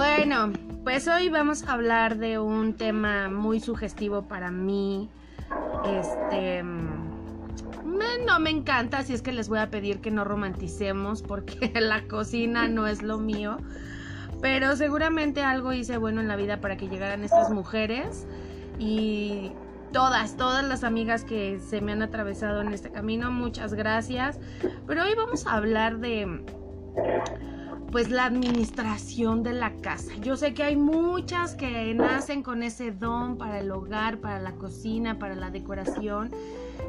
Bueno, pues hoy vamos a hablar de un tema muy sugestivo para mí. Este. no me encanta, así es que les voy a pedir que no romanticemos porque la cocina no es lo mío. Pero seguramente algo hice bueno en la vida para que llegaran estas mujeres. Y todas, todas las amigas que se me han atravesado en este camino, muchas gracias. Pero hoy vamos a hablar de pues la administración de la casa. Yo sé que hay muchas que nacen con ese don para el hogar, para la cocina, para la decoración.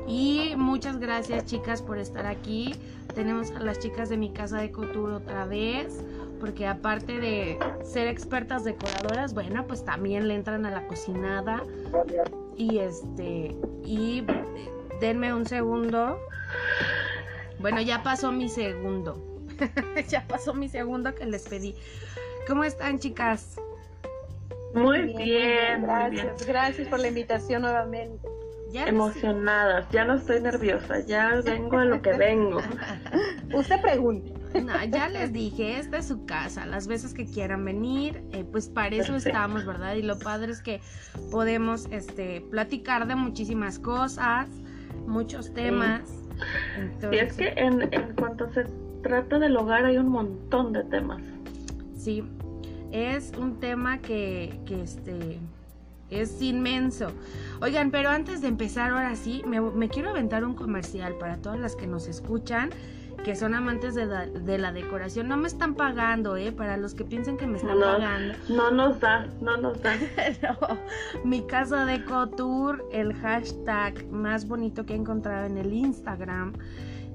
Y muchas gracias chicas por estar aquí. Tenemos a las chicas de mi casa de couture otra vez, porque aparte de ser expertas decoradoras, bueno, pues también le entran a la cocinada. Y este, y denme un segundo. Bueno, ya pasó mi segundo. ya pasó mi segundo que les pedí. ¿Cómo están, chicas? Muy bien, gracias, gracias por la invitación nuevamente. Emocionadas, ya no estoy nerviosa, ya vengo a lo que vengo. Usted pregunte. No, ya les dije, esta es su casa, las veces que quieran venir, eh, pues para eso estamos, ¿verdad? Y lo padre es que podemos este, platicar de muchísimas cosas, muchos temas. Y es que en, en cuanto se trata del hogar hay un montón de temas. Sí, es un tema que, que este, es inmenso. Oigan, pero antes de empezar ahora sí, me, me, quiero aventar un comercial para todas las que nos escuchan, que son amantes de la, de la decoración. No me están pagando, ¿eh? Para los que piensen que me están pagando. No nos da, no nos da. no, mi casa de Tour, el hashtag más bonito que he encontrado en el Instagram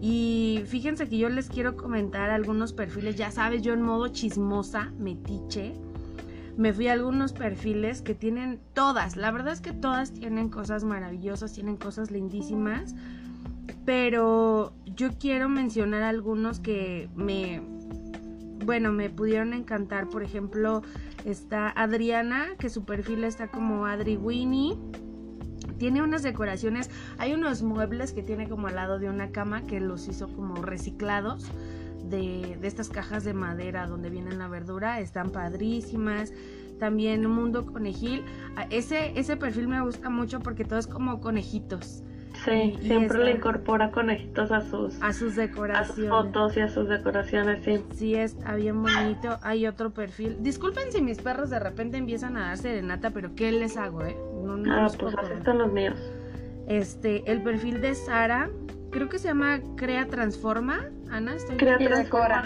y fíjense que yo les quiero comentar algunos perfiles, ya sabes, yo en modo chismosa, metiche, me fui a algunos perfiles que tienen todas, la verdad es que todas tienen cosas maravillosas, tienen cosas lindísimas, pero yo quiero mencionar algunos que me, bueno, me pudieron encantar, por ejemplo, está Adriana, que su perfil está como Adri Winnie tiene unas decoraciones, hay unos muebles que tiene como al lado de una cama que los hizo como reciclados. De, estas cajas de madera donde viene la verdura, están padrísimas. También Mundo Conejil, ese, ese perfil me gusta mucho porque todo es como conejitos. Sí, siempre le incorpora conejitos a sus, a sus decoraciones. A sus fotos y a sus decoraciones, sí. Sí, está bien bonito. Hay otro perfil. Disculpen si mis perros de repente empiezan a dar serenata, pero ¿qué les hago, eh? ah, pues así están los míos. Este, el perfil de Sara, creo que se llama Crea Transforma. Ana, estoy Crea Transforma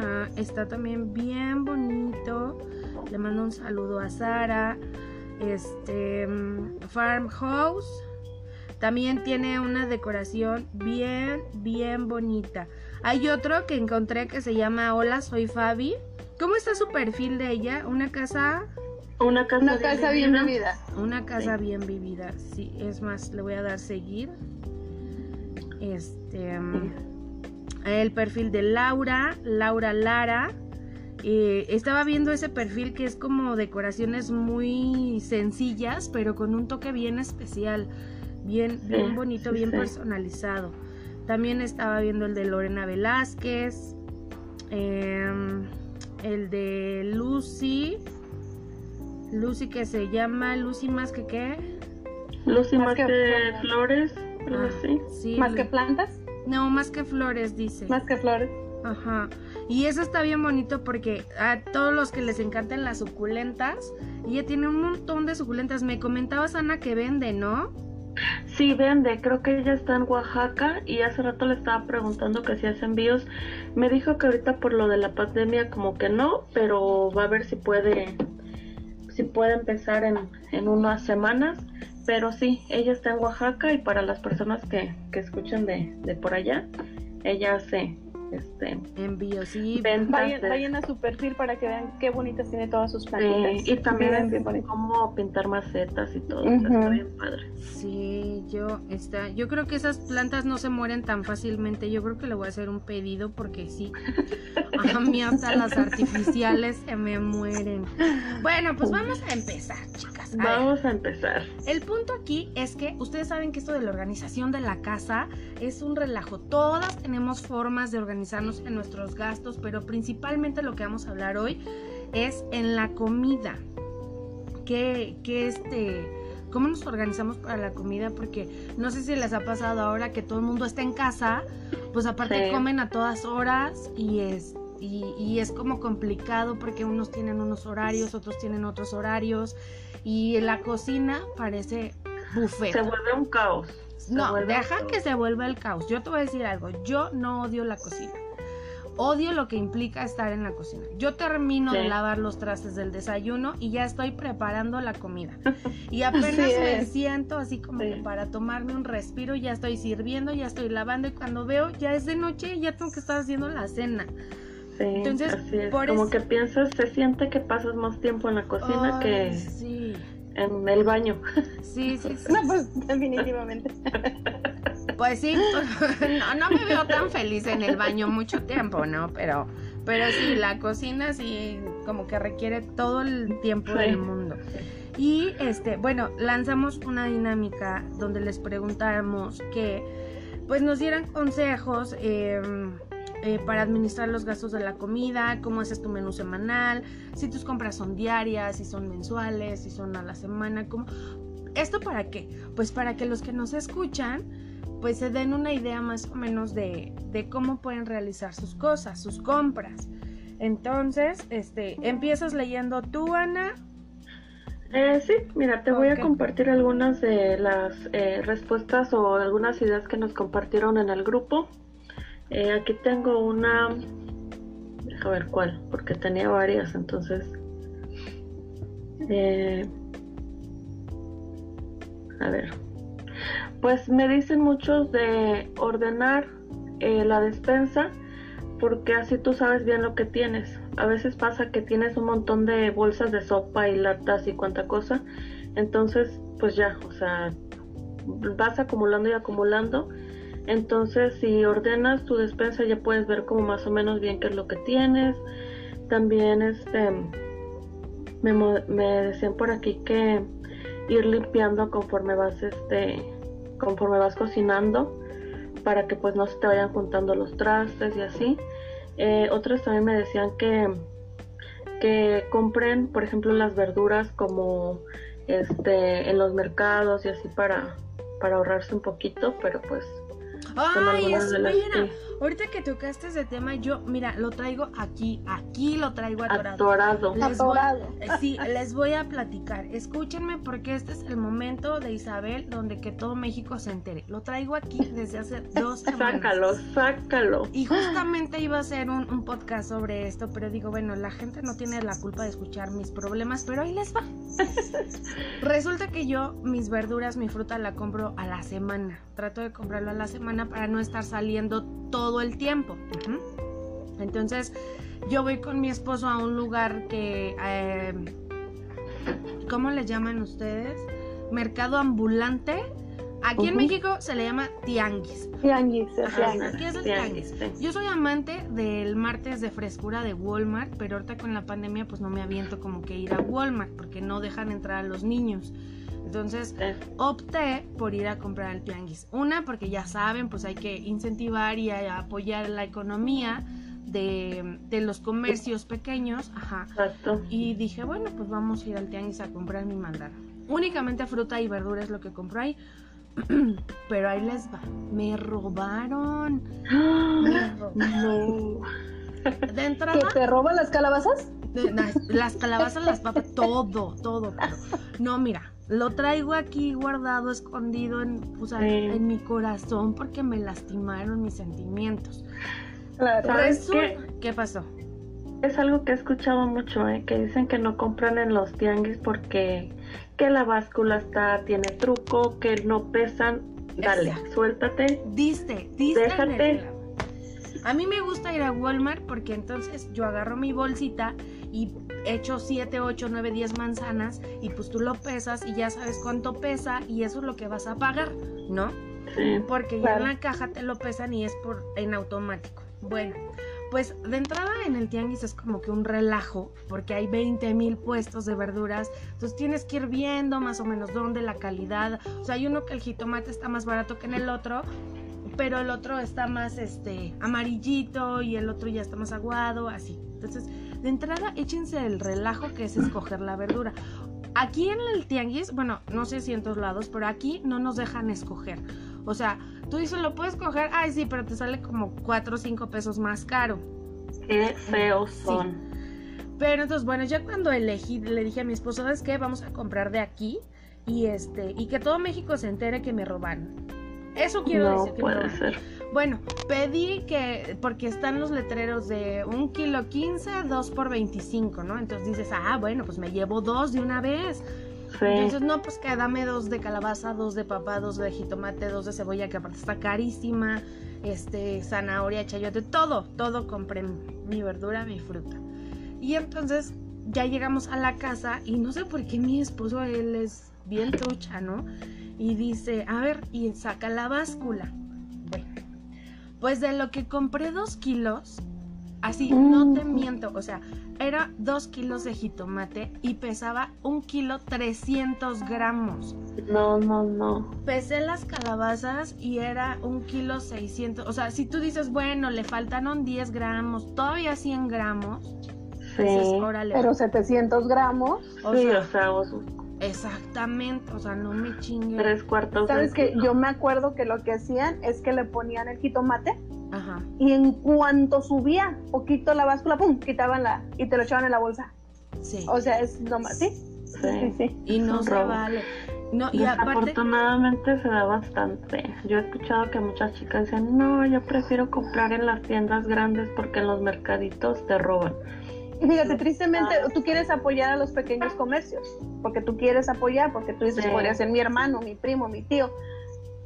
Ah, está también bien bonito. Le mando un saludo a Sara. Este, mm, Farmhouse también tiene una decoración bien, bien bonita. Hay otro que encontré que se llama Hola, soy Fabi. ¿Cómo está su perfil de ella? Una casa... Una casa, bien, vivida. Una casa bien vivida, sí. Es más, le voy a dar seguir. Este... Mm, el perfil de Laura, Laura Lara. Eh, estaba viendo ese perfil que es como decoraciones muy sencillas, pero con un toque bien especial bien, bien bonito, bien personalizado. También estaba viendo el de Lorena Velázquez, em, el de Lucy, Lucy que se llama Lucy más que qué? Lucy más, que, flores, ah, sí. ¿Más que plantas? No, más que flores, dice. Más que flores. Ajá. Y eso está bien bonito porque a todos los que les encantan las suculentas, ella tiene un montón de suculentas. Me comentabas, Ana, que vende, ¿no? Sí, vende, creo que ella está en Oaxaca y hace rato le estaba preguntando que si hace envíos. Me dijo que ahorita por lo de la pandemia como que no, pero va a ver si puede, si puede empezar en, en unas semanas. Pero sí, ella está en Oaxaca y para las personas que, que escuchen de, de por allá, ella hace este envíos sí vayan, a su perfil para que vean qué bonitas tiene todas sus plantas y también cómo pintar macetas y todo está bien padre. Sí yo está yo creo que esas plantas no se mueren tan fácilmente. Yo creo que le voy a hacer un pedido porque sí. A mí hasta las artificiales se me mueren. Bueno pues vamos a empezar chicas. Vamos a empezar. El punto aquí es que ustedes saben que esto de la organización de la casa es un relajo. Todas tenemos formas de organizar en nuestros gastos, pero principalmente lo que vamos a hablar hoy es en la comida. Que, que este, ¿cómo nos organizamos para la comida? Porque no sé si les ha pasado ahora que todo el mundo está en casa, pues aparte Sí. comen a todas horas y es, y, y es como complicado porque unos tienen unos horarios, otros tienen otros horarios y la cocina parece buffet. Se vuelve un caos. No, deja que se vuelva el caos. Yo te voy a decir algo. Yo no odio la cocina. Odio lo que implica estar en la cocina. Yo termino de lavar los trastes del desayuno y ya estoy preparando la comida. Y apenas me siento así como Sí. que para tomarme un respiro, ya estoy sirviendo, ya estoy lavando y cuando veo ya es de noche, ya tengo que estar haciendo la cena. Sí, Entonces, así es. por Como eso- que piensas, se siente que pasas más tiempo en la cocina Ay, que sí. En el baño. Sí, sí, sí. No, pues definitivamente. Pues sí, no, no me veo tan feliz en el baño mucho tiempo, ¿no? Pero, pero sí, la cocina sí como que requiere todo el tiempo Sí. del mundo. Y este, bueno, lanzamos una dinámica donde les preguntáramos que pues nos dieran consejos eh, eh, para administrar los gastos de la comida, cómo haces tu menú semanal, si tus compras son diarias, si son mensuales, si son a la semana, cómo... ¿Esto para qué? Pues para que los que nos escuchan pues se den una idea más o menos de, de cómo pueden realizar sus cosas, sus compras. Entonces, este, empiezas leyendo tú, Ana. Eh, sí, mira, te voy a compartir algunas de las eh, respuestas o algunas ideas que nos compartieron en el grupo. Eh, aquí tengo una, deja ver cuál, porque tenía varias, entonces. eh, a ver, pues me dicen muchos de ordenar eh, la despensa porque así tú sabes bien lo que tienes. A veces pasa que tienes un montón de bolsas de sopa y latas y cuanta cosa. Entonces, pues ya, o sea, vas acumulando y acumulando. Entonces, si ordenas tu despensa ya puedes ver como más o menos bien qué es lo que tienes. También este me, decían por aquí que ir limpiando conforme vas este conforme vas cocinando para que pues no se te vayan juntando los trastes y así. Eh, otros también me decían que, que compren, por ejemplo, las verduras como este en los mercados y así para, para ahorrarse un poquito, pero pues Ay, espera. Ahorita que tocaste ese tema, yo, mira, lo traigo aquí, aquí lo traigo atorado. atorado. Les Atorado. Eh, Sí, les voy a platicar. Escúchenme porque este es el momento de Isabel donde que todo México se entere. Lo traigo aquí desde hace dos semanas. Sácalo, sácalo. Y justamente iba a hacer un, un podcast sobre esto, pero digo, bueno, la gente no tiene la culpa de escuchar mis problemas, pero ahí les va. Resulta que yo mis verduras, mi fruta la compro a la semana. Trato de comprarlo a la semana para no estar saliendo todo el tiempo. Entonces, yo voy con mi esposo a un lugar que... eh, ¿Cómo le llaman ustedes? Mercado ambulante. Aquí en. México se le llama tianguis. Tianguis. ¿Qué es el tianguis, tianguis? Yo soy amante del martes de frescura de Walmart, pero ahorita con la pandemia pues no me aviento como que ir a Walmart porque no dejan entrar a los niños. Entonces Eh, opté por ir a comprar al tianguis. Una porque ya saben, pues hay que incentivar y apoyar la economía de, de los comercios pequeños. Ajá. Exacto. Y dije, bueno, pues vamos a ir al tianguis a comprar mi mandar. Únicamente fruta y verdura es lo que compro ahí. Pero ahí les va. Me robaron. Me robaron. No. De ¿Que te roban las calabazas? de- las, las calabazas, las papas, todo, todo, todo. No, mira, lo traigo aquí guardado, escondido en, o sea, Sí. en mi corazón porque me lastimaron mis sentimientos. Claro. ¿Sabes Resulta, ¿qué pasó? Es algo que he escuchado mucho, ¿eh? que dicen que no compran en los tianguis porque que la báscula está tiene truco, que no pesan. Dale, Exacto. suéltate. Diste, diste Déjate. A mí me gusta ir a Walmart porque entonces yo agarro mi bolsita y echo 7, 8, 9, 10 manzanas y pues tú lo pesas y ya sabes cuánto pesa y eso es lo que vas a pagar, ¿no? Sí. Porque ya en la caja te lo pesan y es por en automático. Bueno, pues de entrada en el tianguis es como que un relajo, porque hay 20 mil puestos de verduras, entonces tienes que ir viendo más o menos dónde la calidad, o sea, hay uno que el jitomate está más barato que en el otro, pero el otro está más este amarillito y el otro ya está más aguado, así. Entonces de entrada échense el relajo que es escoger la verdura. Aquí en el tianguis, bueno, no sé si en todos lados, pero aquí no nos dejan escoger. O sea, tú dices, lo puedes coger, ay sí, pero te sale como 4 o 5 pesos más caro. Qué feos son. Pero entonces, bueno, ya cuando elegí, le dije a mi esposo, ¿sabes qué? Vamos a comprar de aquí y este, y que todo México se entere que me roban. Eso quiero no decir que puede me roban. ser. Bueno, pedí que, porque están los letreros de un kilo 15, dos por 25, ¿no? Entonces dices, ah, bueno, pues me llevo dos de una vez. Sí. Entonces, no, pues que dame dos de calabaza, dos de papa, dos de jitomate, dos de cebolla, que aparte está carísima, este, zanahoria, chayote, todo, todo compré mi verdura, mi fruta. Y entonces ya llegamos a la casa y no sé por qué mi esposo, él es bien trucha, ¿no? Y dice, a ver, y saca la báscula. Bueno, pues de lo que compré dos kilos, así, no te miento, o sea, era dos kilos de jitomate y pesaba un kilo 300 gramos. No, no, no. Pesé las calabazas y era un kilo 600. O sea, si tú dices, bueno, le faltaron 10 gramos, todavía 100 gramos. Sí. Dices, órale. Pero 700 gramos. o sí, sea, o sea, vos- exactamente, o sea, no me chingue. tres cuartos. ¿Sabes que Yo me acuerdo que lo que hacían es que le ponían el jitomate Ajá. y en cuanto subía poquito la báscula, pum, quitaban la y te lo echaban en la bolsa. Sí. O sea, es nomás, ¿sí? Sí, sí, sí. Y no se robo. vale. No, y aparte, Desafortunadamente se da bastante. Yo he escuchado que muchas chicas dicen, no, yo prefiero comprar en las tiendas grandes porque en los mercaditos te roban. Fíjate, tristemente, tú quieres apoyar a los pequeños comercios, porque tú quieres apoyar, porque tú dices, Sí. podría ser mi hermano, mi primo, mi tío,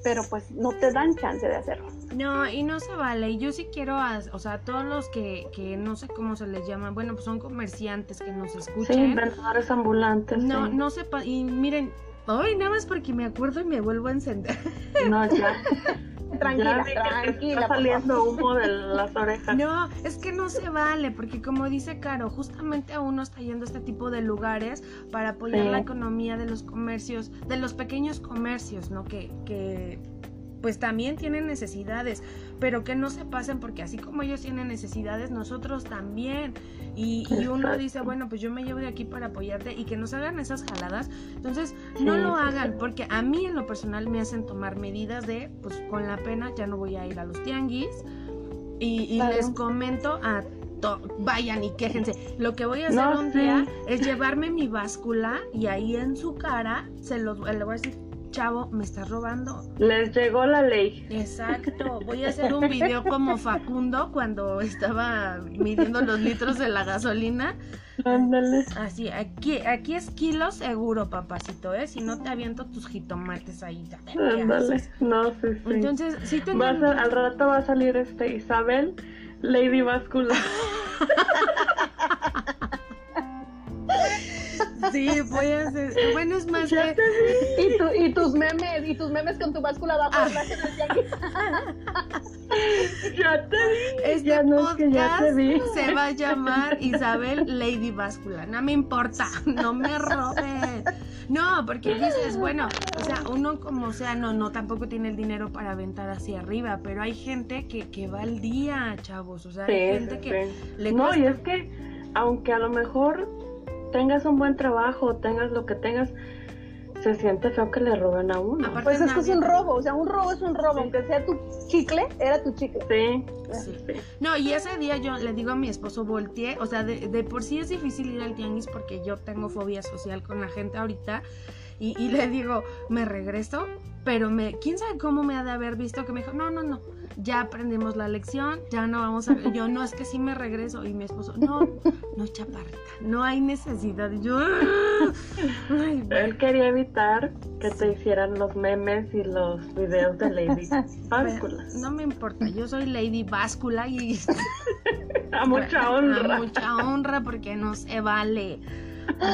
pero pues no te dan chance de hacerlo. no, y no se vale. Yo sí quiero, o sea, todos los que, que no sé cómo se les llama, bueno, pues son comerciantes que nos Sí, escuchen. vendedores ambulantes. no, sí. no sepa, y miren, Ay, nada más porque me acuerdo y me vuelvo a encender. No, ya. Tranquila, ya tranquila. Está saliendo humo de las orejas. No, es que no se vale, porque como dice Caro, justamente a uno está yendo a este tipo de lugares para apoyar Sí. la economía de los comercios, de los pequeños comercios, ¿no? Que, que pues también tienen necesidades, pero que no se pasen porque así como ellos tienen necesidades, nosotros también. Y, y uno dice, bueno, pues yo me llevo de aquí para apoyarte y que nos hagan esas jaladas. Entonces, no Sí, lo sí, hagan, porque a mí en lo personal me hacen tomar medidas de, pues con la pena ya no voy a ir a los tianguis. Y, y Claro. les comento a to- vayan y quéjense. Lo que voy a hacer No, un sí. día es llevarme mi báscula y ahí en su cara se los le voy a decir, chavo, me estás robando. Les llegó la ley. Exacto, voy a hacer un video como Facundo cuando estaba midiendo los litros de la gasolina. Ándale. Así, aquí, aquí es kilo seguro, papacito, ¿eh? Si no te aviento tus jitomates ahí. Ándale. No, sí, sí. Entonces, sí tengo... A al rato va a salir este Isabel, Lady Báscula. Sí, voy a hacer... Bueno, es más que... Y, tu- y tus memes, y tus memes con tu báscula abajo Ah. ya te vi. Este ya no es que ya podcast te vi. se va a llamar Isabel Lady Báscula. No me importa, no me robes. No, porque dices, bueno, o sea, uno como sea, no, no, tampoco tiene el dinero para aventar hacia arriba, pero hay gente que, que va al día, chavos. O sea, hay Sí, gente sí, que sí. le No, cuesta- y es que aunque a lo mejor tengas un buen trabajo, tengas lo que tengas, se siente feo que le roben a uno. Aparte- Pues es que es un robo, o sea, un robo es un robo, Sí. aunque sea tu chicle, era tu chicle. Sí, Sí. sí. No, y ese día yo le digo a mi esposo, volteé, o sea, de, de por sí es difícil ir al tianguis porque yo tengo fobia social con la gente ahorita. Y, y le digo, me regreso, pero me, quién sabe cómo me ha de haber visto que me dijo, no, no, no, ya aprendimos la lección, ya no vamos a... Yo, no, es que sí me regreso. Y mi esposo, no, no, chaparrita, no hay necesidad. Yo, "Ah". ay, bueno. Él quería evitar que te hicieran los memes y los videos de Lady Báscula. No me importa, yo soy Lady Báscula y A mucha A honra. mucha honra porque no se vale.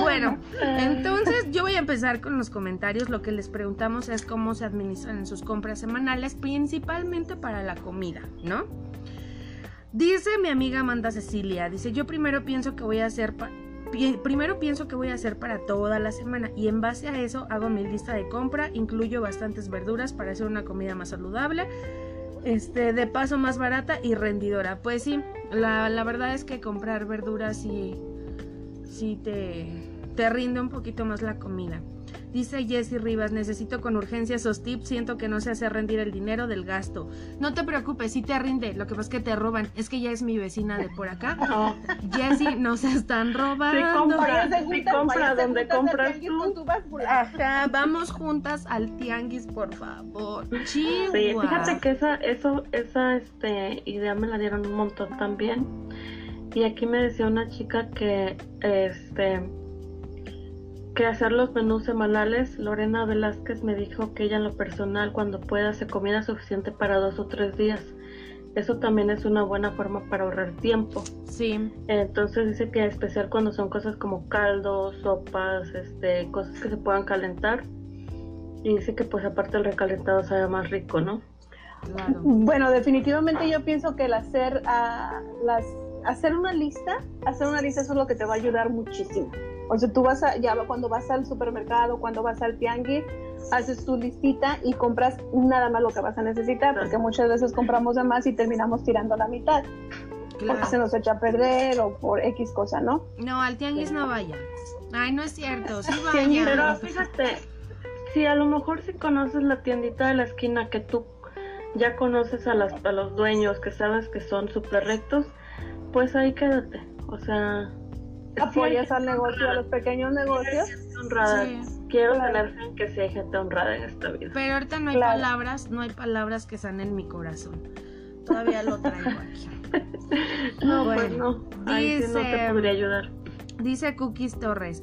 Bueno, entonces yo voy a empezar con los comentarios. Lo que les preguntamos es cómo se administran en sus compras semanales, principalmente para la comida, ¿no? Dice mi amiga Amanda Cecilia, dice, yo primero pienso que voy a hacer... Primero pienso que voy a hacer para toda la semana y en base a eso hago mi lista de compra, incluyo bastantes verduras para hacer una comida más saludable Este, de paso más barata y rendidora. Pues sí, la, la verdad es que comprar verduras sí, sí te, te rinde un poquito más la comida. Dice Jessy Rivas, necesito con urgencia esos tips, siento que no se hace rendir el dinero del gasto. No te preocupes, sí te rinde, lo que pasa es que te roban. Es que ya es mi vecina de por acá. No. Jessy, no se están robando. Sí, compra, sí, donde compras tú. Ajá, vamos juntas al tianguis, por favor. Sí, Chihuahua. fíjate que esa, eso, esa este, idea me la dieron un montón también. Y aquí me decía una chica que este que hacer los menús semanales, Lorena Velázquez me dijo que ella en lo personal cuando pueda se comida suficiente para dos o tres días. Eso también es una buena forma para ahorrar tiempo. Sí, Entonces dice que en especial cuando son cosas como caldos, sopas, este, cosas que se puedan calentar. Y dice que pues aparte el recalentado sabe más rico, ¿no? claro. Bueno, definitivamente yo pienso que el hacer ah, las hacer una lista, hacer una lista eso es lo que te va a ayudar muchísimo. O sea, tú vas a, ya cuando vas al supermercado, cuando vas al tianguis, haces tu listita y compras nada más lo que vas a necesitar, porque muchas veces compramos de más y terminamos tirando la mitad, porque se nos echa a perder o por X cosa, ¿no? No, al tianguis no vayan. Ay, no es cierto, sí Pero fíjate, si a lo mejor si conoces la tiendita de la esquina que tú ya conoces a, las, a los dueños, que sabes que son súper rectos, pues ahí quédate. O sea, Apoyas sí hay al negocio, a los pequeños negocios. honrada. Sí. Quiero Claro. tener fe en que sí hay gente honrada en esta vida. Pero ahorita no hay Claro. palabras, no hay palabras que sanen mi corazón. Todavía lo traigo aquí. No, pues Bueno, no. Ahí sí no dice- te podría ayudar. Dice Cookies Torres.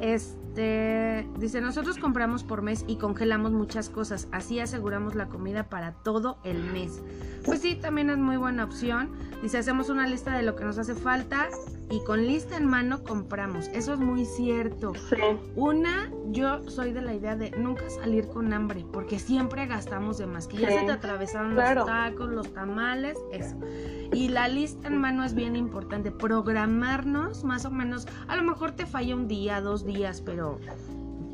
Este dice, nosotros compramos por mes y congelamos muchas cosas, así aseguramos la comida para todo el mes. Pues sí, también es muy buena opción. Dice, hacemos una lista de lo que nos hace falta y con lista en mano compramos. Eso es muy cierto. Sí. Una, yo soy de la idea de nunca salir con hambre, porque siempre gastamos de más. Que ya se te atravesaron Claro. los tacos, los tamales, eso. Y la lista en mano es bien importante. Programarnos más o menos. A lo mejor te falla un día, dos días, pero,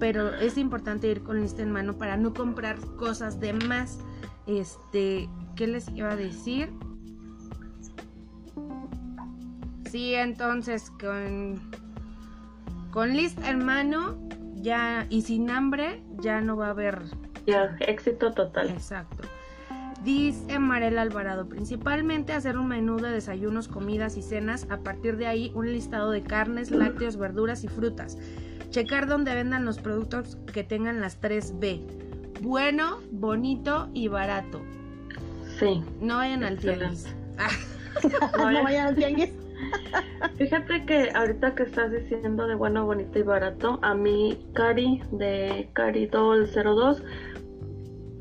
pero es importante ir con lista en mano para no comprar cosas de más. Este, ¿qué les iba a decir? Sí, entonces con, con lista en mano ya y sin hambre ya no va a haber Ya, éxito total. Exacto. Dice Marela Alvarado, principalmente hacer un menú de desayunos, comidas y cenas, a partir de ahí un listado de carnes, lácteos, verduras y frutas. Checar dónde vendan los productos que tengan las 3B. Bueno, bonito y barato. Sí. No vayan al tianguis. No, No ya- vayan al tianguis. Fíjate que ahorita que estás diciendo de bueno, bonito y barato, a mí Cari de Caridol02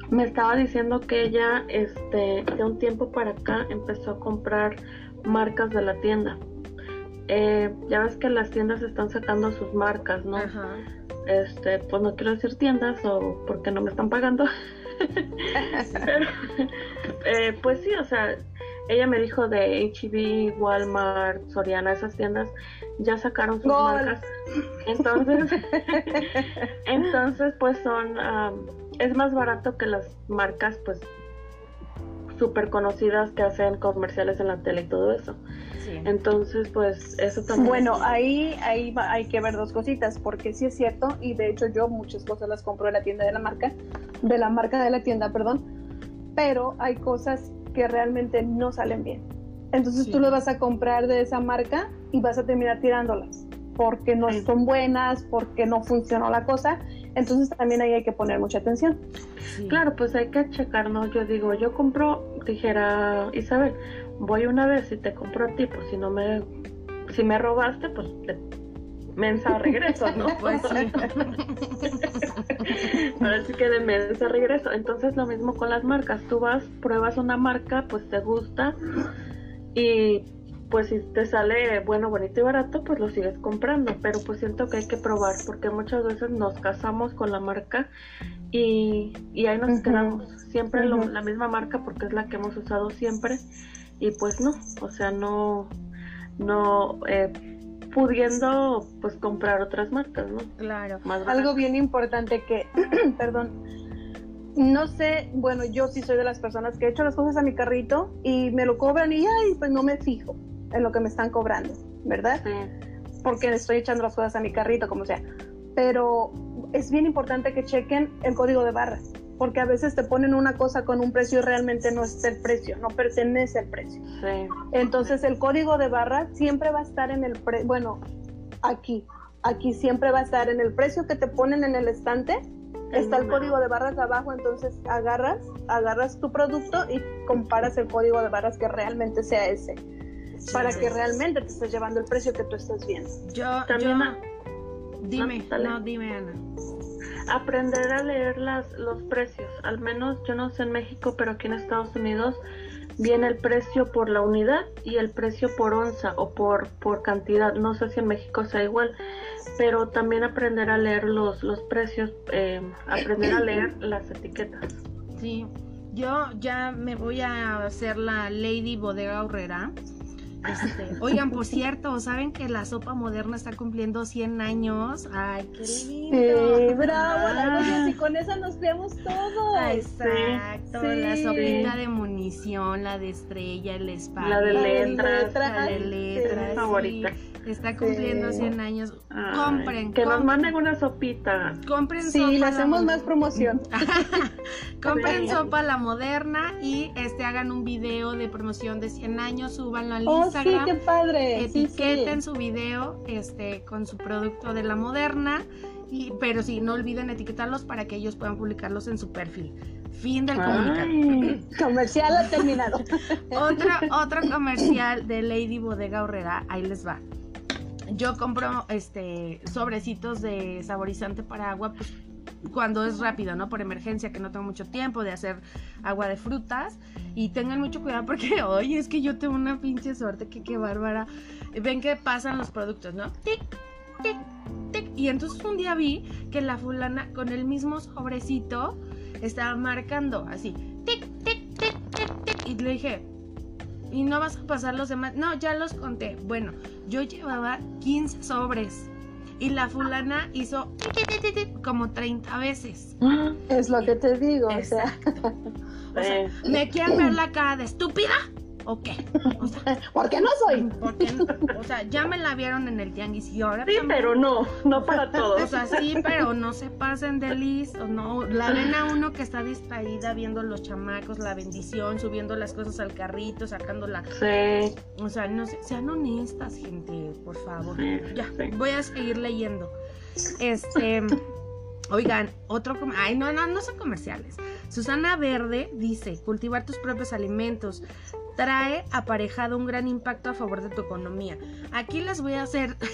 me estaba diciendo que ella este de un tiempo para acá empezó a comprar marcas de la tienda. Eh, ya ves que las tiendas están sacando sus marcas, ¿no? Ajá. Este, pues no quiero decir tiendas o porque no me están pagando. Pero, eh, pues sí, o sea, ella me dijo de HB, Walmart, Soriana, esas tiendas ya sacaron sus Gol. marcas. Entonces, entonces pues son, am, es más barato que las marcas pues súper conocidas que hacen comerciales en la tele y todo eso. Sí. Entonces, pues eso también. Bueno, es- ahí, ahí va- hay que ver dos cositas, porque sí es cierto, y de hecho yo muchas cosas las compro en la tienda de la marca, de la marca de la tienda, perdón, pero hay cosas que realmente no salen bien. Entonces Sí. tú lo vas a comprar de esa marca y vas a terminar tirándolas, porque no Sí. son buenas, porque no funcionó la cosa. Entonces también ahí hay que poner mucha atención. Sí. Claro, pues hay que checar, ¿no? Yo digo, yo compro, dijera Isabel, voy una vez y te compro a ti, pues si no me, si me robaste, pues te mensa regreso, ¿no? Pues sí. Ahora sí que de mensa regreso. Entonces lo mismo con las marcas, tú vas, pruebas una marca, pues te gusta y pues si te sale bueno, bonito y barato, pues lo sigues comprando, pero pues siento que hay que probar porque muchas veces nos casamos con la marca y, y ahí nos quedamos. Siempre lo- la misma marca porque es la que hemos usado siempre. Y pues no, o sea, no, no eh, pudiendo pues comprar otras marcas, ¿no? Claro. Más Algo bien importante que, perdón, No sé, bueno, yo sí soy de las personas que he hecho las cosas a mi carrito y me lo cobran y ay, pues no me fijo en lo que me están cobrando, ¿verdad? Porque estoy echando las cosas a mi carrito, como sea. Pero es bien importante que chequen el código de barras, porque a veces te ponen una cosa con un precio y realmente no es el precio, no pertenece al precio. Sí. Entonces el código de barras siempre va a estar en el pre bueno, aquí, aquí siempre va a estar en el precio que te ponen en el estante. Está el código de barras abajo, entonces agarras, agarras tu producto y comparas el código de barras que realmente sea ese, para que realmente te estés llevando el precio que tú estás viendo. Yo, También yo- dime, dale. no, dime Ana. Aprender a leer las, los precios. Al menos yo no sé en México, pero aquí en Estados Unidos viene el precio por la unidad y el precio por onza o por, por cantidad. No sé si en México sea igual, pero también aprender a leer los, los precios, eh, aprender a leer las etiquetas. Sí, yo ya me voy a hacer la Lady Bodega Horrera. Este, oigan, por cierto, ¿saben que la sopa moderna está cumpliendo 100 años? Ay, qué lindo. Sí, bravo, Ah. y con esa nos creamos todos. Ah, Exacto, Sí. la sopita de munición, la de estrella, el espagueti, La de letras. la de Sí, letras, favorita. sí, está cumpliendo Sí. 100 años. Ay, Compren, que nos manden una sopita. Compren Sí, sopa le la hacemos mo- más promoción. Compren Sí. sopa la moderna y este hagan un video de promoción de 100 años, súbanlo al Oh, sí, Instagram. qué padre. Sí, etiqueten sí. su video este con su producto de la moderna y pero sí no olviden etiquetarlos para que ellos puedan publicarlos en su perfil fin del comunicado Ay, Comercial ha terminado. otro otro comercial de Lady Bodega Horrera ahí les va yo compro este sobrecitos de saborizante para agua pues cuando es rápido, ¿no? Por emergencia, que no tengo mucho tiempo de hacer agua de frutas. Y tengan mucho cuidado porque, oye, es que yo tengo una pinche suerte que qué bárbara. Ven que pasan los productos, ¿no? Tic, tic, tic. Y entonces un día vi que la fulana con el mismo sobrecito estaba marcando así, tic, tic, tic, tic, tic. Y le dije, ¿y no vas a pasar los demás? No, ya los conté. Bueno, yo llevaba 15 sobres. Y la fulana hizo como 30 veces. Es lo que te digo, o sea, O sea, ¿me quieren ver la cara de estúpida? ¿O qué? O sea, ¿por qué no soy? O sea, ya me la vieron en el tianguis y ahora sí, también- pero no, no para todos. O sea, sí, pero no se pasen de listo, no. La ven a uno que está distraída viendo los chamacos, la bendición, subiendo las cosas al carrito, sacándola. Sí, O sea, no sé, sean honestas, gente, por favor. Sí, Ya, sí. voy a seguir leyendo. Este, oigan, otro, ay, no, no, no son comerciales. Susana Verde dice, cultivar tus propios alimentos trae aparejado un gran impacto a favor de tu economía. Aquí les voy a hacer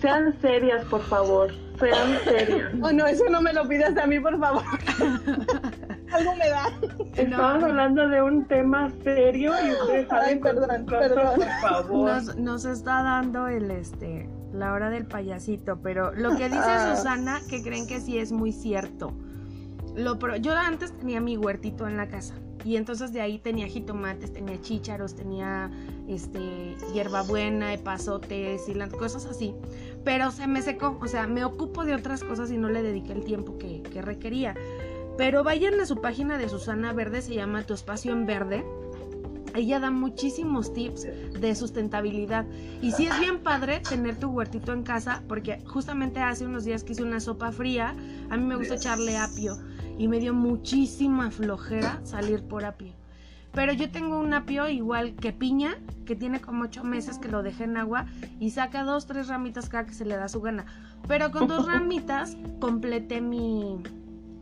sean serias, por favor. Sean serias. Oh, no, eso no me lo pidas a mí, por favor. Algo me da. Estamos hablando de un tema serio y ustedes saben perdón, perdón. por favor. nos, nos está dando el este la hora del payasito, pero lo que dice Ah. Susana, que creen que sí es muy cierto. Lo pro- yo antes tenía mi huertito en la casa y entonces de ahí tenía jitomates, tenía chícharos, tenía este hierbabuena, epazotes y las cosas así. Pero se me secó, o sea, me ocupo de otras cosas y no le dediqué el tiempo que, que requería. Pero vayan a su página de Susana Verde, se llama Tu Espacio en Verde. Ella da muchísimos tips de sustentabilidad. Y sí es bien padre tener tu huertito en casa, porque justamente hace unos días que hice una sopa fría, a mí me gusta echarle apio y me dio muchísima flojera salir por apio. Pero yo tengo un apio igual que piña, que tiene como ocho meses que lo dejé en agua y saca dos, tres ramitas cada que se le da su gana. Pero con dos ramitas completé mi,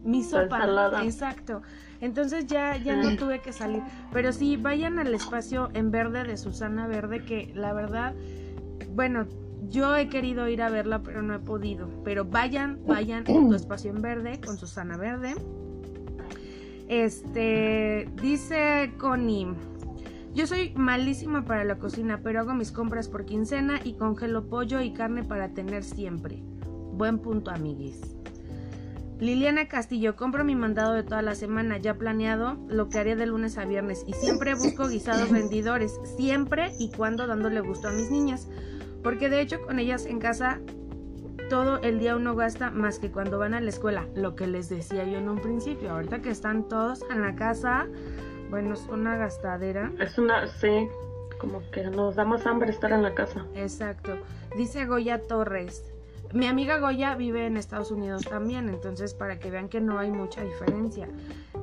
mi sopa. Exacto. Entonces ya, ya no tuve que salir. Pero sí, vayan al espacio en verde de Susana Verde, que la verdad, bueno, yo he querido ir a verla, pero no he podido. Pero vayan, vayan a tu espacio en verde con Susana Verde. Este, dice Connie. Yo soy malísima para la cocina, pero hago mis compras por quincena y congelo pollo y carne para tener siempre. Buen punto, amiguis. Liliana Castillo, compro mi mandado de toda la semana, ya planeado lo que haré de lunes a viernes y siempre busco guisados rendidores, siempre y cuando dándole gusto a mis niñas, porque de hecho con ellas en casa todo el día uno gasta más que cuando van a la escuela. Lo que les decía yo en un principio, ahorita que están todos en la casa, bueno, es una gastadera. Es una, sí, como que nos da más hambre estar en la casa. Exacto. Dice Goya Torres. Mi amiga Goya vive en Estados Unidos también, entonces para que vean que no hay mucha diferencia.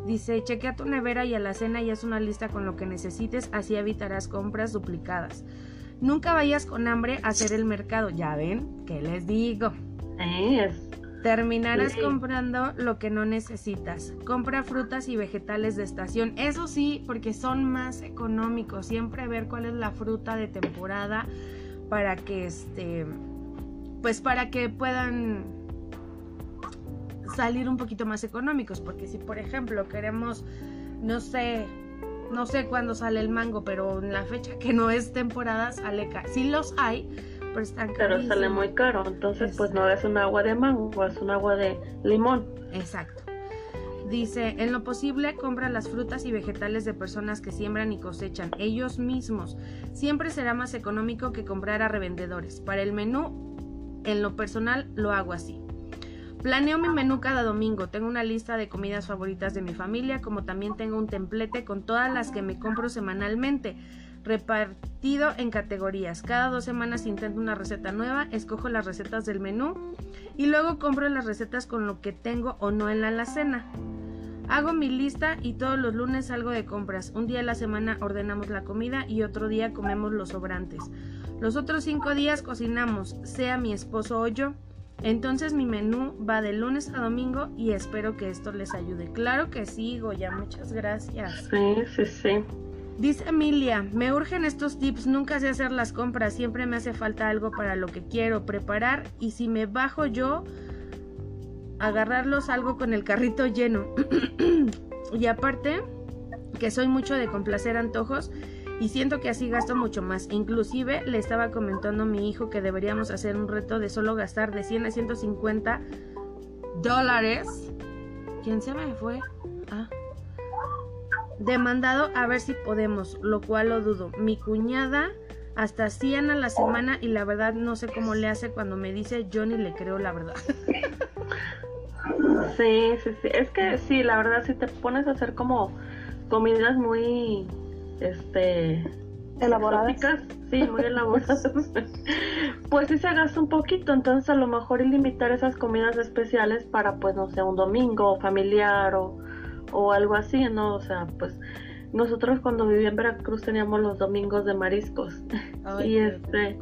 Dice, chequea tu nevera y a la cena y haz una lista con lo que necesites, así evitarás compras duplicadas. Nunca vayas con hambre a hacer el mercado, ya ven, ¿qué les digo? Es Terminarás Sí. comprando lo que no necesitas. Compra frutas y vegetales de estación. Eso sí, porque son más económicos. Siempre ver cuál es la fruta de temporada para que este pues para que puedan salir un poquito más económicos, porque si por ejemplo queremos no sé, no sé cuándo sale el mango, pero en la fecha que no es temporada sale ca- sí los hay, pero están pero sale muy caro. Entonces, pues no es un agua de mango, es un agua de limón. Exacto. Dice, en lo posible compra las frutas y vegetales de personas que siembran y cosechan ellos mismos. Siempre será más económico que comprar a revendedores. Para el menú, en lo personal, lo hago así. Planeo mi menú cada domingo. Tengo una lista de comidas favoritas de mi familia, como también tengo un templete con todas las que me compro semanalmente, repartido en categorías. Cada dos semanas intento una receta nueva, escojo las recetas del menú y luego compro las recetas con lo que tengo o no en la alacena. Hago mi lista y todos los lunes salgo de compras. Un día a la semana ordenamos la comida y otro día comemos los sobrantes. Los otros cinco días cocinamos, sea mi esposo o yo. Entonces mi menú va de lunes a domingo y espero que esto les ayude. Claro que sí, Goya, muchas gracias. Sí, sí, sí. Dice Emilia, me urgen estos tips, nunca sé hacer las compras, siempre me hace falta algo para lo que quiero preparar y si me bajo yo, agarrarlos algo con el carrito lleno. y aparte, que soy mucho de complacer antojos y siento que así gasto mucho más. Inclusive le estaba comentando a mi hijo que deberíamos hacer un reto de solo gastar de 100 a 150 dólares. ¿Quién se me fue? Ah demandado a ver si podemos, lo cual lo dudo. Mi cuñada hasta 100 a la semana y la verdad no sé cómo le hace cuando me dice yo ni le creo la verdad. Sí, sí, sí. Es que sí, la verdad, si te pones a hacer como comidas muy, este, Elaboradas. exóticas, sí, muy elaboradas, pues sí se gasta un poquito. Entonces, a lo mejor y limitar esas comidas especiales para, pues, no sé, un domingo familiar o, o algo así, ¿no? O sea, pues, nosotros cuando vivía en Veracruz teníamos los domingos de mariscos. y este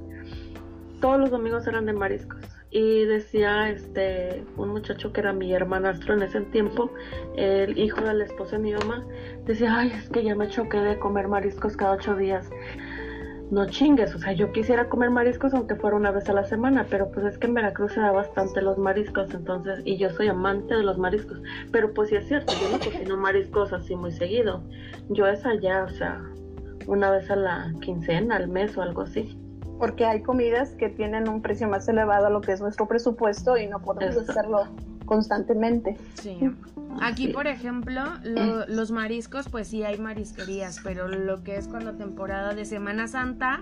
todos los domingos eran de mariscos y decía este un muchacho que era mi hermanastro en ese tiempo el hijo del esposo de mi mamá decía ay es que ya me choqué de comer mariscos cada ocho días no chingues o sea yo quisiera comer mariscos aunque fuera una vez a la semana pero pues es que en Veracruz se da bastante los mariscos entonces y yo soy amante de los mariscos pero pues sí es cierto yo no cocino mariscos así muy seguido yo es allá o sea una vez a la quincena al mes o algo así Porque hay comidas que tienen un precio más elevado a lo que es nuestro presupuesto y no podemos hacerlo constantemente. Sí. Aquí, por ejemplo, lo- los mariscos, pues sí hay marisquerías, pero lo que es cuando temporada de Semana Santa,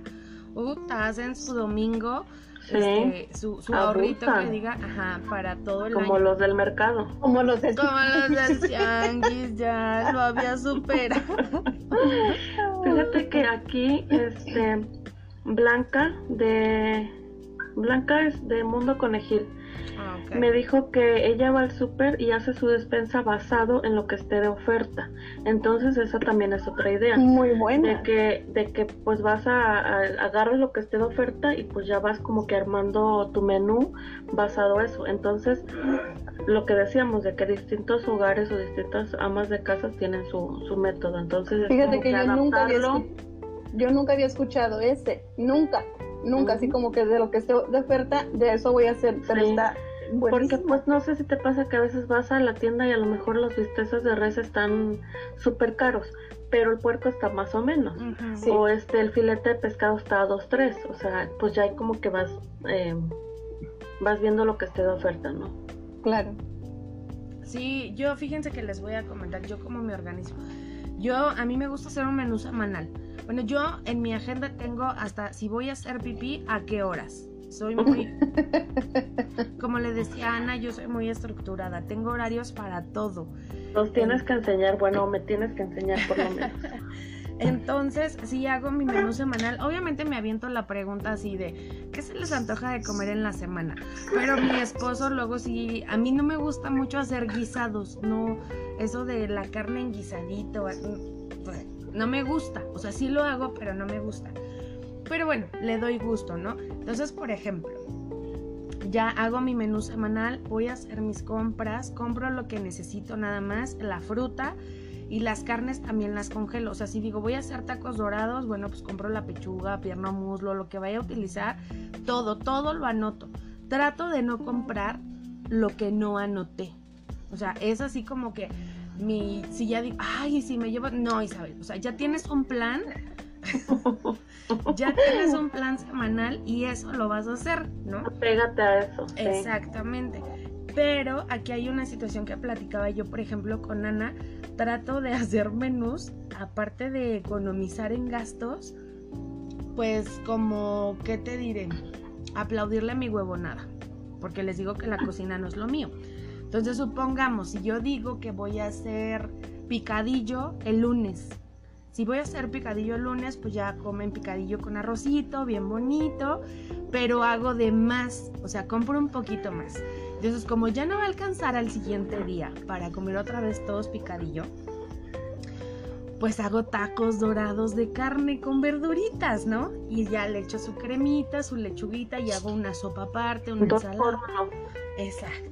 uh, hacen su domingo, Sí. este, su, su ahorrito que diga, ajá, para todo el como año. los del mercado. Como los de Como los del tianguis, ya lo había superado. Fíjate que aquí, este, Blanca de Blanca es de Mundo Conejil. Ah. Me dijo que ella va al súper y hace su despensa basado en lo que esté de oferta. Entonces esa también es otra idea. Muy buena. De que, de que pues vas a, a agarrar lo que esté de oferta y pues ya vas como que armando tu menú basado eso. Entonces, lo que decíamos de que distintos hogares o distintas amas de casa tienen su, su método. Entonces, es Fíjate como que yo nunca había yo nunca había escuchado ese, nunca, nunca, así como que de lo que esté de oferta, de eso voy a hacer, pero Sí. está Porque pues no sé si te pasa que a veces vas a la tienda y a lo mejor los bisteces de res están súper caros, pero el puerco está más o menos. Sí. O este, el filete de pescado está a 2, 3. O sea, pues ya hay como que vas, eh, vas viendo lo que esté de oferta, ¿no? Claro. Sí, yo fíjense que les voy a comentar yo cómo me organizo. Yo, a mí me gusta hacer un menú semanal. Bueno, yo en mi agenda tengo hasta si voy a hacer pipí, a qué horas. soy muy, como le decía Ana, yo soy muy estructurada, tengo horarios para todo. Nos tienes que enseñar, bueno, me tienes que enseñar por lo menos. Entonces, si hago mi menú semanal, obviamente me aviento la pregunta así de, ¿qué se les antoja de comer en la semana? Pero mi esposo luego sí, a mí no me gusta mucho hacer guisados, no, eso de la carne en guisadito, pues, no me gusta, o sea, sí lo hago, pero no me gusta. Pero bueno, le doy gusto, ¿no? Entonces, por ejemplo, ya hago mi menú semanal, voy a hacer mis compras, compro lo que necesito nada más, la fruta, y las carnes también las congelo. O sea, si digo voy a hacer tacos dorados, bueno, pues compro la pechuga, pierna, muslo, lo que vaya a utilizar. Todo, todo lo anoto. Trato de no comprar lo que no anoté. O sea, es así como que mi, si ya digo, ay, si me llevo, no, Isabel, o sea, ya tienes un plan, ya tienes un plan semanal y eso lo vas a hacer, ¿no? Pégate a eso. Exactamente. Pero aquí hay una situación que platicaba yo, por ejemplo, con Ana. Trato de hacer menús, aparte de economizar en gastos, pues como, ¿qué te diré? Aplaudirle a mi huevonada, porque les digo que la cocina no es lo mío. Entonces supongamos, si yo digo que voy a hacer picadillo el lunes, si voy a hacer picadillo el lunes, pues ya comen picadillo con arrocito, bien bonito, pero hago de más, o sea, compro un poquito más. Entonces, como ya no va a alcanzar al siguiente día para comer otra vez todos picadillo, pues hago tacos dorados de carne con verduritas, ¿no? Y ya le echo su cremita, su lechuguita y hago una sopa aparte, una ensalada. Exacto.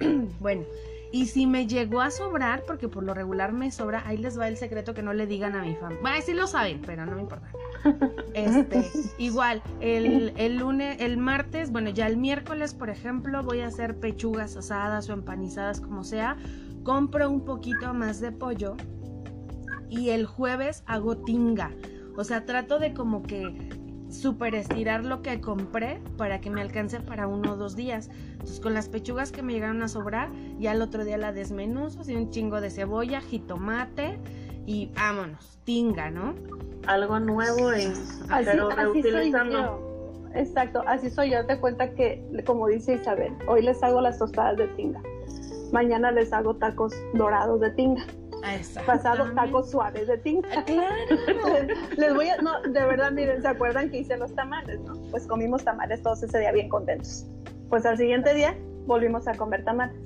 bueno, y si me llegó a sobrar, porque por lo regular me sobra, ahí les va el secreto que no le digan a mi familia. Bueno, sí lo saben, pero no me importa. Este, igual, el, el, lunes, el martes, bueno, ya el miércoles, por ejemplo, voy a hacer pechugas asadas o empanizadas, como sea. Compro un poquito más de pollo y el jueves hago tinga. O sea, trato de como que super estirar lo que compré para que me alcance para uno o dos días. Entonces con las pechugas que me llegaron a sobrar, ya el otro día la desmenuzo, así un chingo de cebolla, jitomate y vámonos, tinga, ¿no? Algo nuevo y pero reutilizando. Exacto, así soy yo. Te cuenta que, como dice Isabel, hoy les hago las tostadas de tinga. Mañana les hago tacos dorados de tinga pasado tacos suaves de tinta. Ah, Les voy a, no, de verdad, miren, ¿se acuerdan que hice los tamales, no? Pues comimos tamales todos ese día bien contentos. Pues al siguiente día volvimos a comer tamales.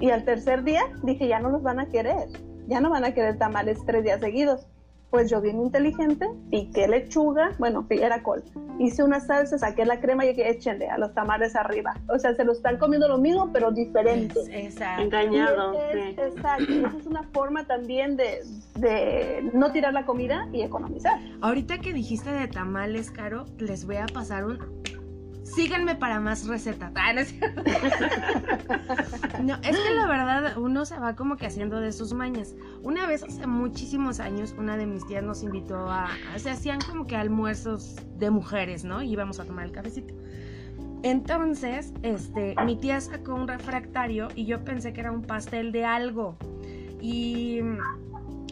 Y al tercer día dije, ya no los van a querer, ya no van a querer tamales tres días seguidos. Pues yo bien inteligente, piqué lechuga, bueno, era col. Hice una salsa, saqué la crema y dije, échenle a los tamales arriba. O sea, se lo están comiendo lo mismo, pero diferente. exacto. Engañado. Exacto. Esa es una forma también de, de no tirar la comida y economizar. Ahorita que dijiste de tamales, Caro, les voy a pasar un síganme para más recetas. Ah, no, es no, es que la verdad uno se va como que haciendo de sus mañas. Una vez hace muchísimos años, una de mis tías nos invitó a, se hacían como que almuerzos de mujeres, ¿no? Y íbamos a tomar el cafecito. Entonces, este, mi tía sacó un refractario y yo pensé que era un pastel de algo. Y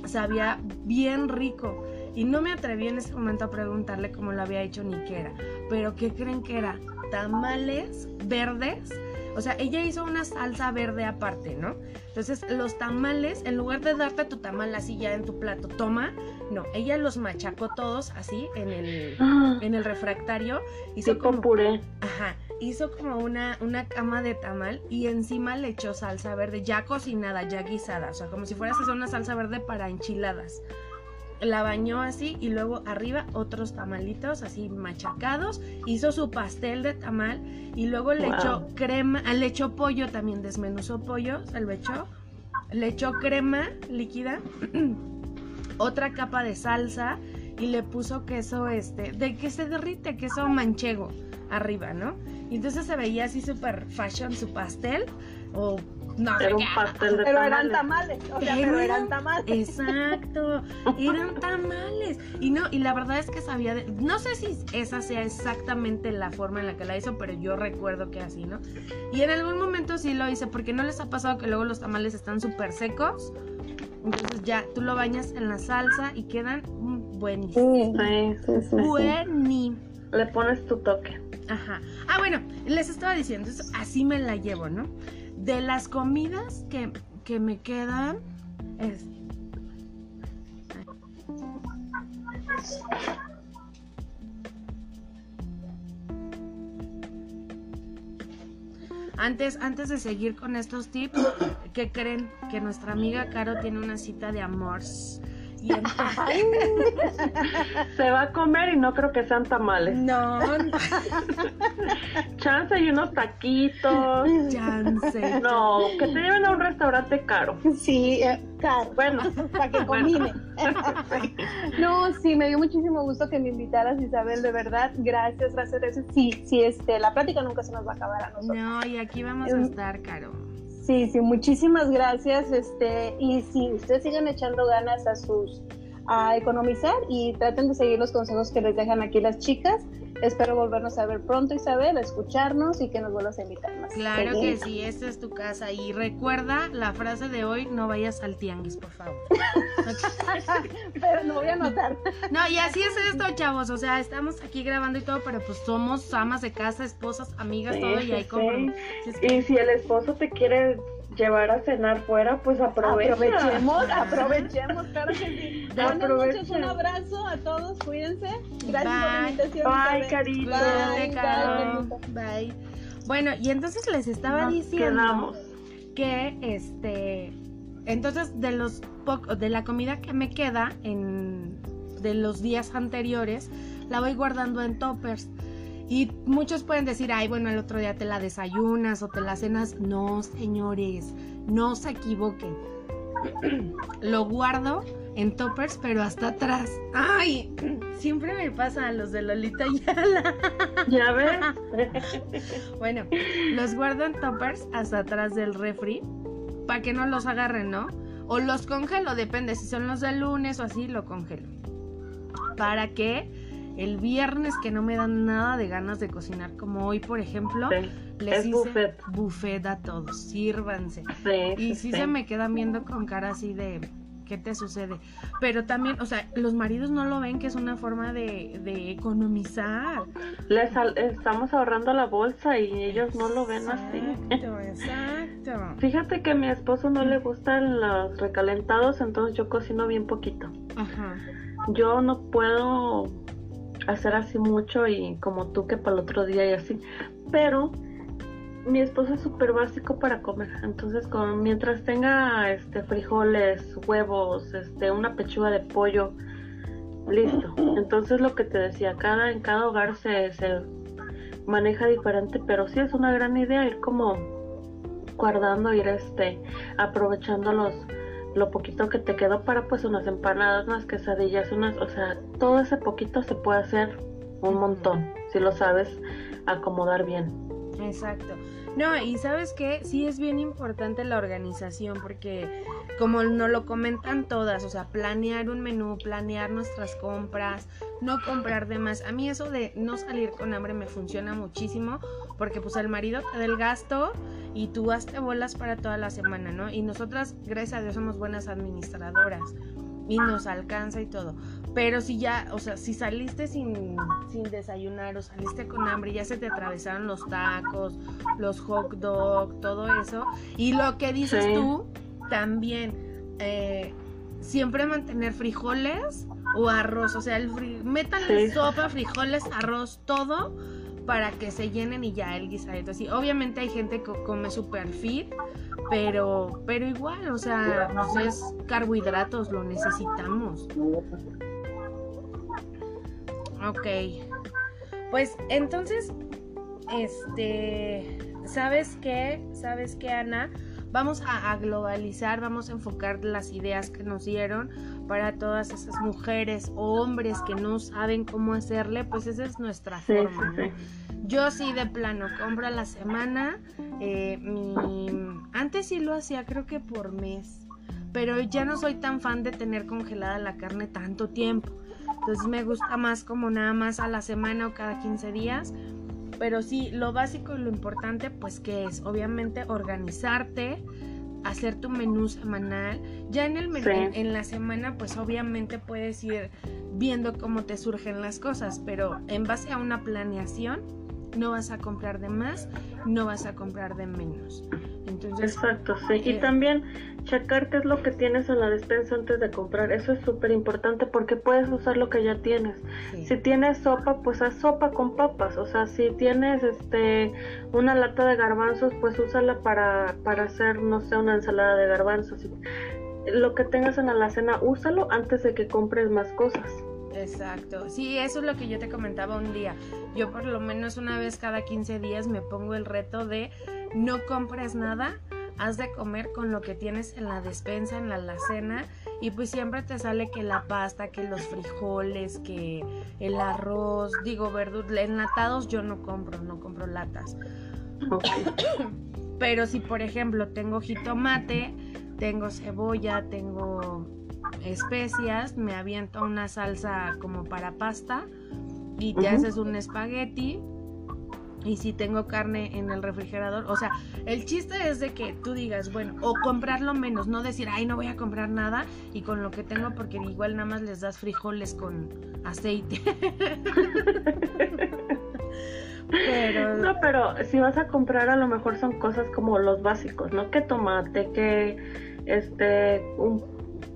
sabía bien rico. Y no me atreví en ese momento a preguntarle cómo lo había hecho ni qué era. Pero ¿qué creen que era? Tamales verdes. O sea, ella hizo una salsa verde aparte, ¿no? Entonces, los tamales, en lugar de darte tu tamal así ya en tu plato, toma, no, ella los machacó todos así en el, ah. en el refractario. Hizo como, puré. Ajá, hizo como una, una cama de tamal y encima le echó salsa verde, ya cocinada, ya guisada, o sea, como si fueras a hacer una salsa verde para enchiladas la bañó así y luego arriba otros tamalitos así machacados, hizo su pastel de tamal y luego le echó crema, le echó pollo también, desmenuzó pollo, se lo echó, le echó crema líquida, otra capa de salsa y le puso queso este, de que se derrite, queso manchego arriba, ¿no? Y entonces se veía así súper fashion su pastel o no era un pastel de pero eran tamales, o sea, pero eran tamales. Exacto, eran tamales. Y no, y la verdad es que sabía, de, no sé si esa sea exactamente la forma en la que la hizo, pero yo recuerdo que así, ¿no? Y en algún momento sí lo hice, porque no les ha pasado que luego los tamales están súper secos. Entonces ya tú lo bañas en la salsa y quedan buenísimos. Sí, sí, sí, Buenísimos. Le pones tu toque. Ajá. Ah, bueno, les estaba diciendo, así me la llevo, ¿no? De las comidas que, que me quedan, es... Antes, antes de seguir con estos tips, ¿qué creen? Que nuestra amiga Caro tiene una cita de amores. Y entonces- Se va a comer y no creo que sean tamales. no, no, Chance y unos taquitos. chance. No, que te lleven a un restaurante caro. Sí, eh, claro, Bueno, para que combine. no, sí, me dio muchísimo gusto que me invitaras, Isabel, de verdad. Gracias, gracias, gracias. Sí, sí, este, la plática nunca se nos va a acabar a nosotros. No, y aquí vamos a estar, Caro. Sí, sí, muchísimas gracias. Este, y sí, ustedes sigan echando ganas a sus a economizar y traten de seguir los consejos que les dejan aquí las chicas. Espero volvernos a ver pronto, Isabel, escucharnos y que nos vuelvas a invitar más. Claro que sí, esta es tu casa. Y recuerda la frase de hoy, no vayas al tianguis, por favor. Pero no voy a anotar. No, y así es esto, chavos. O sea, estamos aquí grabando y todo, pero pues somos amas de casa, esposas, amigas, Sí, todo, y sí, ahí sí. y si el esposo te quiere llevar a cenar fuera, pues aprovecha. Aprovechemos, aprovechemos, claro que sí. Buenas Aprovechen. noches, un abrazo a todos, cuídense. Gracias por la Bye. invitación. Bye, carito. Bye, Caro. bye, Bye. Bueno, y entonces les estaba Nos diciendo quedamos. que este entonces de los poco de la comida que me queda en de los días anteriores la voy guardando en toppers y muchos pueden decir ay bueno el otro día te la desayunas o te la cenas no señores no se equivoquen lo guardo en toppers pero hasta atrás ay siempre me pasa a los de Lolita Yala Ya ves. bueno, los guardo en toppers hasta atrás del refri para que no los agarren, ¿no? O los congelo, depende, si son los del lunes o así, lo congelo. Para que el viernes que no me dan nada de ganas de cocinar, como hoy, por ejemplo, Sí, les es hice buffet. buffet a todos, sírvanse. sí, Y sí, se me quedan viendo con cara así de, ¿qué te sucede? Pero también, o sea, los maridos no lo ven que es una forma de, de economizar. Les al- estamos ahorrando la bolsa y ellos no lo ven así. Exacto, exacto. Fíjate que a mi esposo no le gustan los recalentados, entonces yo cocino bien poquito. Ajá. Yo no puedo hacer así mucho y como tú que para el otro día y así. Pero mi esposo es súper básico para comer. Entonces con, mientras tenga este frijoles, huevos, este, una pechuga de pollo, listo. Entonces lo que te decía, cada, en cada hogar se, se maneja diferente, pero sí es una gran idea ir como guardando, ir este, aprovechando los lo poquito que te quedó para pues unas empanadas, unas quesadillas, unas, o sea, todo ese poquito se puede hacer un montón si lo sabes acomodar bien. Exacto. No, y sabes qué, sí es bien importante la organización porque como nos lo comentan todas, o sea, planear un menú, planear nuestras compras, no comprar de más. A mí eso de no salir con hambre me funciona muchísimo porque pues el marido te da el gasto y tú hazte bolas para toda la semana, ¿no? Y nosotras, gracias a Dios, somos buenas administradoras y nos alcanza y todo. Pero si ya, o sea, si saliste sin, sin desayunar o saliste con hambre, ya se te atravesaron los tacos, los hot dog, todo eso. Y lo que dices Sí. tú, también, eh, siempre mantener frijoles o arroz. O sea, el fri- métanle Sí. sopa, frijoles, arroz, todo para que se llenen y ya el guisadito así. Obviamente hay gente que come super fit, pero, pero igual, o sea, pues es carbohidratos, lo necesitamos. Ok. Pues entonces, este, ¿sabes qué? ¿Sabes qué, Ana? Vamos a, a globalizar, vamos a enfocar las ideas que nos dieron para todas esas mujeres o hombres que no saben cómo hacerle, pues esa es nuestra Sí, forma, sí, ¿no? sí. Yo sí de plano compro a la semana. eh, mi... Antes sí lo hacía, creo que por mes. Pero ya no soy tan fan de tener congelada la carne tanto tiempo. Entonces me gusta más como nada más a la semana o cada 15 días. Pero sí, lo básico y lo importante, pues que es obviamente organizarte, hacer tu menú semanal. Ya en el menú, Sí. en, en la semana, pues obviamente puedes ir viendo cómo te surgen las cosas, pero en base a una planeación no vas a comprar de más, no vas a comprar de menos. Entonces, Exacto, sí. Y eh, también checar qué es lo que tienes en la despensa antes de comprar. Eso es súper importante porque puedes usar lo que ya tienes. sí. Si tienes sopa, pues haz sopa con papas. O sea, si tienes este una lata de garbanzos, pues úsala para, para hacer, no sé, una ensalada de garbanzos. Lo que tengas en la alacena, úsalo antes de que compres más cosas. Exacto. Sí, eso es lo que yo te comentaba un día. Yo por lo menos una vez cada 15 días me pongo el reto de no compres nada, has de comer con lo que tienes en la despensa, en la alacena y pues siempre te sale que la pasta, que los frijoles, que el arroz, digo, verduras, enlatados yo no compro, no compro latas. Pero si por ejemplo tengo jitomate, tengo cebolla, tengo especias, me aviento una salsa como para pasta y te haces un espagueti. Y si tengo carne en el refrigerador, o sea, el chiste es de que tú digas, bueno, o comprarlo menos, no decir, ay, no voy a comprar nada y con lo que tengo, porque igual nada más les das frijoles con aceite. Pero No, pero si vas a comprar a lo mejor son cosas como los básicos, ¿no? Que tomate, que este un-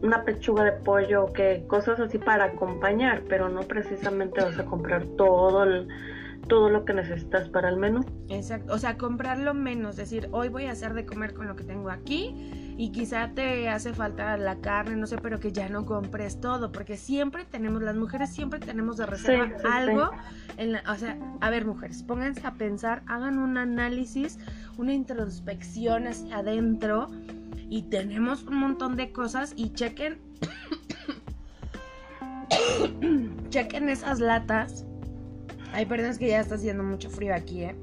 una pechuga de pollo, que cosas así para acompañar, pero no precisamente vas a comprar todo el, todo lo que necesitas para el menú. Exacto, o sea, comprarlo menos, decir, hoy voy a hacer de comer con lo que tengo aquí y quizá te hace falta la carne, no sé, pero que ya no compres todo, porque siempre tenemos, las mujeres siempre tenemos de reserva Sí, sí, algo, En la- o sea, a ver mujeres, pónganse a pensar, hagan un análisis, una introspección hacia adentro y tenemos un montón de cosas y chequen, chequen esas latas. Ay, perdón, es que ya está haciendo mucho frío aquí, ¿eh?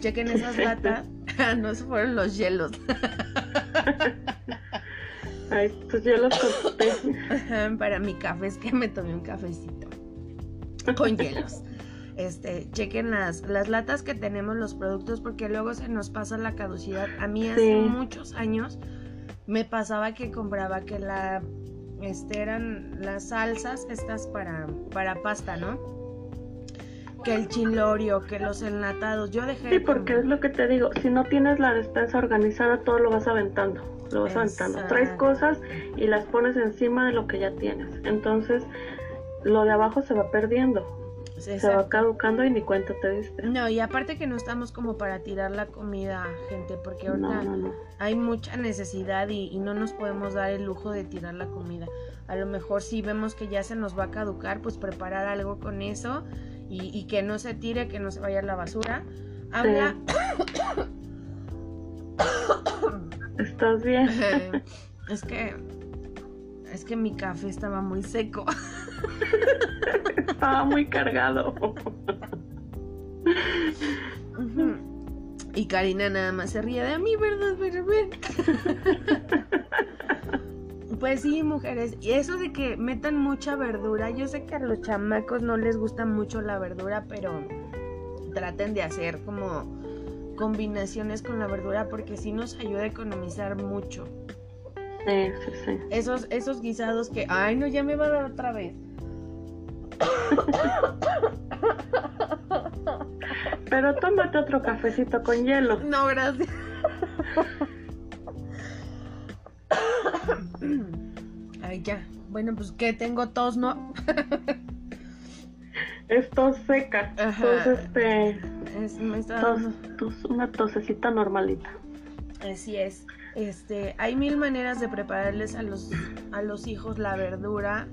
Chequen esas latas. no, esos fueron los hielos. Ay, pues yo los. Para mi café, es que me tomé un cafecito con hielos. Este, chequen las, las latas que tenemos los productos porque luego se nos pasa la caducidad. A mí hace Sí. muchos años me pasaba que compraba que la este eran las salsas estas para para pasta, ¿no? Que el chilorio, que los enlatados. Yo dejé Sí, porque es lo que te digo, si no tienes la despensa organizada, todo lo vas aventando, lo vas aventando. Traes cosas y las pones encima de lo que ya tienes. Entonces, lo de abajo se va perdiendo, se va caducando y ni cuenta te diste. No, y aparte que no estamos como para tirar la comida, gente, porque ahorita No, no, no. hay mucha necesidad y, y no nos podemos dar el lujo de tirar la comida. A lo mejor si vemos que ya se nos va a caducar, pues preparar algo con eso y, y que no se tire, que no se vaya a la basura. Habla, ¿Estás bien? es que es que mi café estaba muy seco. Estaba muy cargado. Y Karina nada más se ríe de mí, ¿verdad? Pues sí, mujeres, y eso de que metan mucha verdura, yo sé que a los chamacos no les gusta mucho la verdura, pero traten de hacer como combinaciones con la verdura porque sí nos ayuda a economizar mucho. Sí, sí, sí. Esos, esos guisados que, ay no, ya me va a dar otra vez. Pero tómate otro cafecito con hielo. No, gracias. Ay, ya. Bueno, pues que tengo tos, ¿no? Es tos seca. Ajá. Tos, este, Es, me está tos, dando- tos- una tosecita normalita. Así es. Este, hay mil maneras de prepararles a los, a los hijos la verdura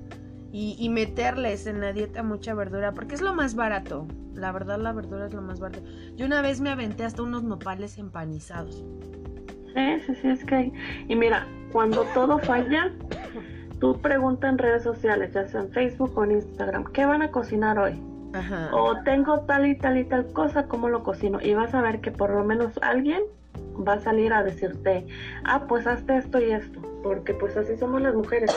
y, y meterles en la dieta mucha verdura, porque es lo más barato. La verdad, la verdura es lo más barato. Yo una vez me aventé hasta unos nopales empanizados. Sí, sí, sí, es que hay. Y mira, cuando todo falla, tú pregunta en redes sociales, ya sea en Facebook o en Instagram, ¿qué van a cocinar hoy? Ajá. O tengo tal y tal y tal cosa, ¿cómo lo cocino? Y vas a ver que por lo menos alguien va a salir a decirte, ah, pues hazte esto y esto, porque pues así somos las mujeres.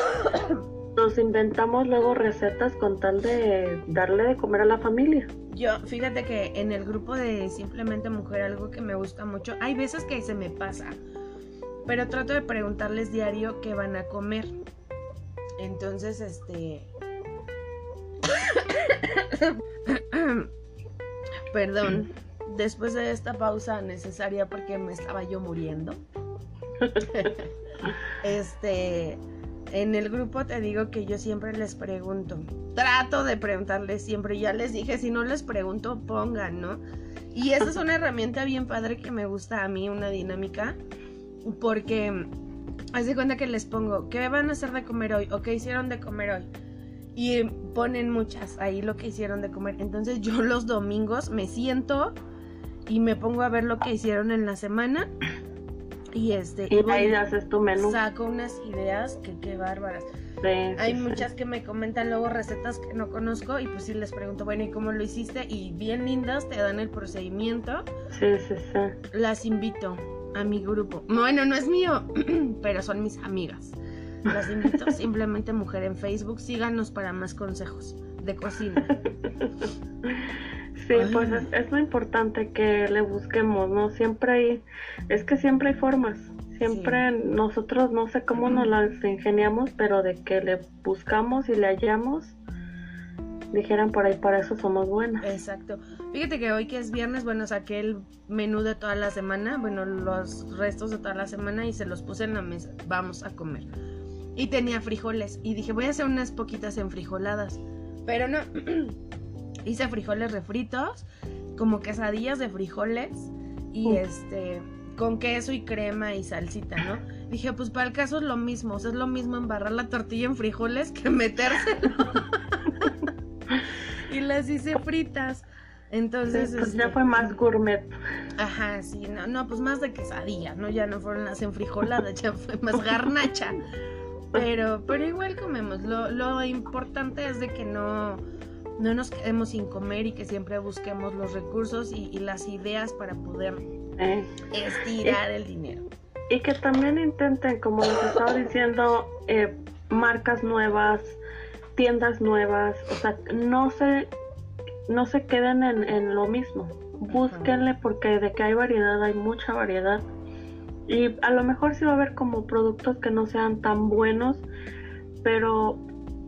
Nos inventamos luego recetas con tal de darle de comer a la familia. Yo, fíjate que en el grupo de Simplemente Mujer, algo que me gusta mucho, hay veces que se me pasa, pero trato de preguntarles diario qué van a comer. Entonces, este. perdón, después de esta pausa necesaria porque me estaba yo muriendo. este, en el grupo te digo que yo siempre les pregunto. Trato de preguntarles siempre. Ya les dije, si no les pregunto, pongan, ¿no? Y esa es una herramienta bien padre que me gusta a mí, una dinámica. Porque haz de cuenta que les pongo, ¿qué van a hacer de comer hoy? ¿O qué hicieron de comer hoy? Y ponen muchas ahí lo que hicieron de comer. Entonces yo los domingos me siento y me pongo a ver lo que hicieron en la semana y este y, ahí haces tu menú. saco unas ideas que qué bárbaras. Hay muchas que me comentan luego recetas que no conozco y pues sí les pregunto bueno y cómo lo hiciste y bien lindas te dan el procedimiento. Sí sí sí. Las invito a mi grupo. Bueno no es mío pero son mis amigas. Las invito simplemente mujer en Facebook síganos para más consejos de cocina Sí, pues es, lo importante que le busquemos, ¿no? Siempre hay, es que siempre hay formas, siempre nosotros no sé cómo nos las ingeniamos, pero de que le buscamos y le hallamos, dijeran por ahí, para eso somos buenas. Exacto. Fíjate que hoy que es viernes, bueno, saqué el menú de toda la semana, bueno, los restos de toda la semana y se los puse en la mesa, vamos a comer. Y tenía frijoles y dije, voy a hacer unas poquitas enfrijoladas, pero no. hice frijoles refritos, como quesadillas de frijoles y este con queso y crema y salsita, ¿no? Dije, pues para el caso es lo mismo, o sea, es lo mismo embarrar la tortilla en frijoles que metérselo. y las hice fritas. Entonces, pues ya este, fue más gourmet. Ajá, sí, no, no, pues más de quesadilla, ¿no? Ya no fueron las enfrijoladas, ya fue más garnacha. Pero, pero igual comemos. Lo, lo importante es de que no, no nos quedemos sin comer y que siempre busquemos los recursos y, las ideas para poder eh. estirar el dinero. Y que también intenten, como les estaba diciendo, eh, marcas nuevas, tiendas nuevas, o sea, no se, no se queden en, lo mismo. Búsquenle porque de que hay variedad, hay mucha variedad. Y a lo mejor sí va a haber como productos que no sean tan buenos, pero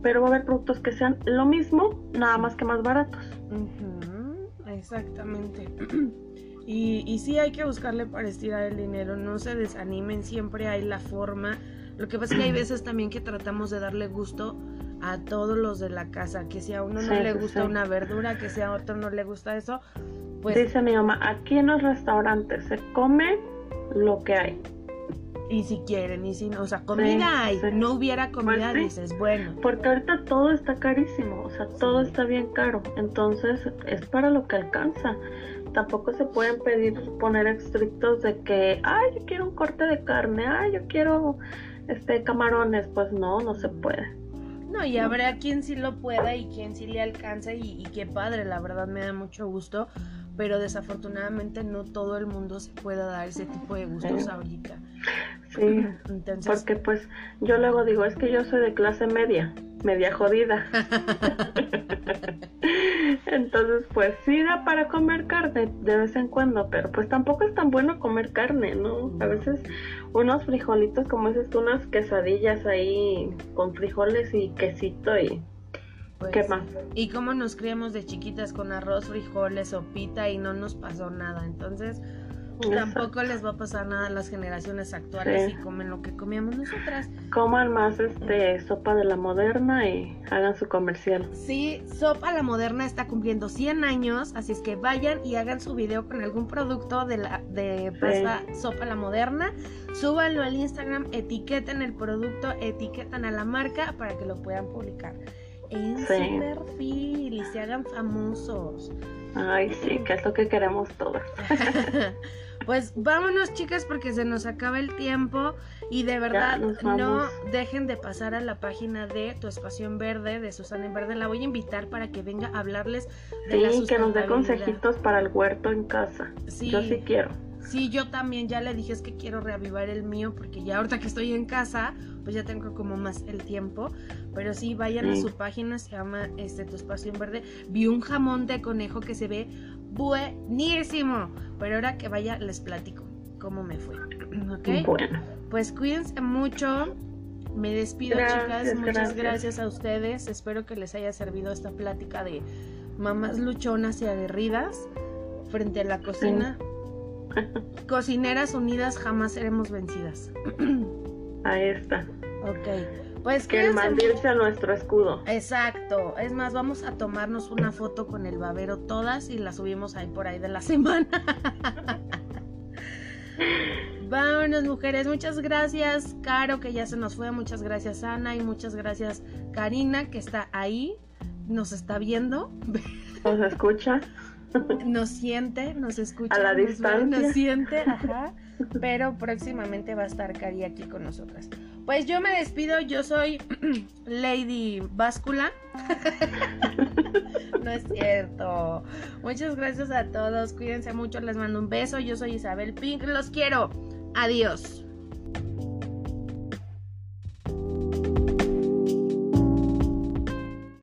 pero va a haber productos que sean lo mismo, nada más que más baratos. Exactamente. Y, y sí hay que buscarle para estirar el dinero, no se desanimen, siempre hay la forma. Lo que pasa es que hay veces también que tratamos de darle gusto a todos los de la casa, que si a uno no le gusta una verdura, que si a otro no le gusta eso, pues... Dice mi mamá, aquí en los restaurantes se come lo que hay. Y si quieren, y si no, o sea, comida hay, no hubiera comida, pues dices, bueno. Porque ahorita todo está carísimo, o sea, todo está bien caro, entonces es para lo que alcanza. Tampoco se pueden pedir, poner estrictos de que, ay, yo quiero un corte de carne, ay, yo quiero este camarones, pues no, no se puede. No, y habrá quien sí lo pueda y quien sí le alcanza y, y qué padre, la verdad me da mucho gusto, pero desafortunadamente no todo el mundo se puede dar ese tipo de gustos ahorita. Sí, porque pues yo luego digo, es que yo soy de clase media, media jodida. Entonces, pues sí da para comer carne de vez en cuando, pero pues tampoco es tan bueno comer carne, ¿no? A veces unos frijolitos, como dices tú, unas quesadillas ahí con frijoles y quesito y... Pues, ¿Qué más? Y cómo nos criamos de chiquitas con arroz, frijoles, sopita y no nos pasó nada. Entonces, Tampoco les va a pasar nada a las generaciones actuales y comen lo que comíamos nosotras. Coman más este sopa de la moderna y hagan su comercial. Sí, Sopa la Moderna está cumpliendo 100 años, así es que vayan y hagan su video con algún producto de la de pasta Sopa la Moderna, súbanlo al Instagram, etiqueten el producto, etiquetan a la marca para que lo puedan publicar en su perfil y se hagan famosos. Ay, sí, que es lo que queremos todos. Pues vámonos chicas porque se nos acaba el tiempo y de verdad no dejen de pasar a la página de Tu Espacio en Verde, de Susana en Verde. La voy a invitar para que venga a hablarles de sí, que nos dé consejitos para el huerto en casa. Sí. Yo sí quiero. Sí, yo también ya le dije es que quiero reavivar el mío porque ya ahorita que estoy en casa, pues ya tengo como más el tiempo. Pero sí, vayan a su página, se llama este Tu Espacio en Verde. Vi un jamón de conejo que se ve buenísimo. Pero ahora que vaya les platico cómo me fue. ¿Ok? Bueno. Pues cuídense mucho. Me despido, chicas. Muchas gracias. a ustedes. Espero que les haya servido esta plática de mamás luchonas y aguerridas. frente a la cocina. Cocineras unidas jamás seremos vencidas. Ahí está. Ok. Pues que el mandirse a nuestro escudo. Exacto. Es más, vamos a tomarnos una foto con el babero todas y la subimos ahí por ahí de la semana. Vámonos, mujeres. Muchas gracias, Caro, que ya se nos fue. Muchas gracias, Ana. Y muchas gracias, Karina, que está ahí. Nos está viendo. Nos escucha. Nos siente, nos escucha. A la distancia. nos siente, ajá. Pero próximamente va a estar Cari aquí con nosotras. Pues yo me despido. Yo soy Lady Báscula. no es cierto. Muchas gracias a todos. Cuídense mucho. Les mando un beso. Yo soy Isabel Pink. Los quiero. Adiós.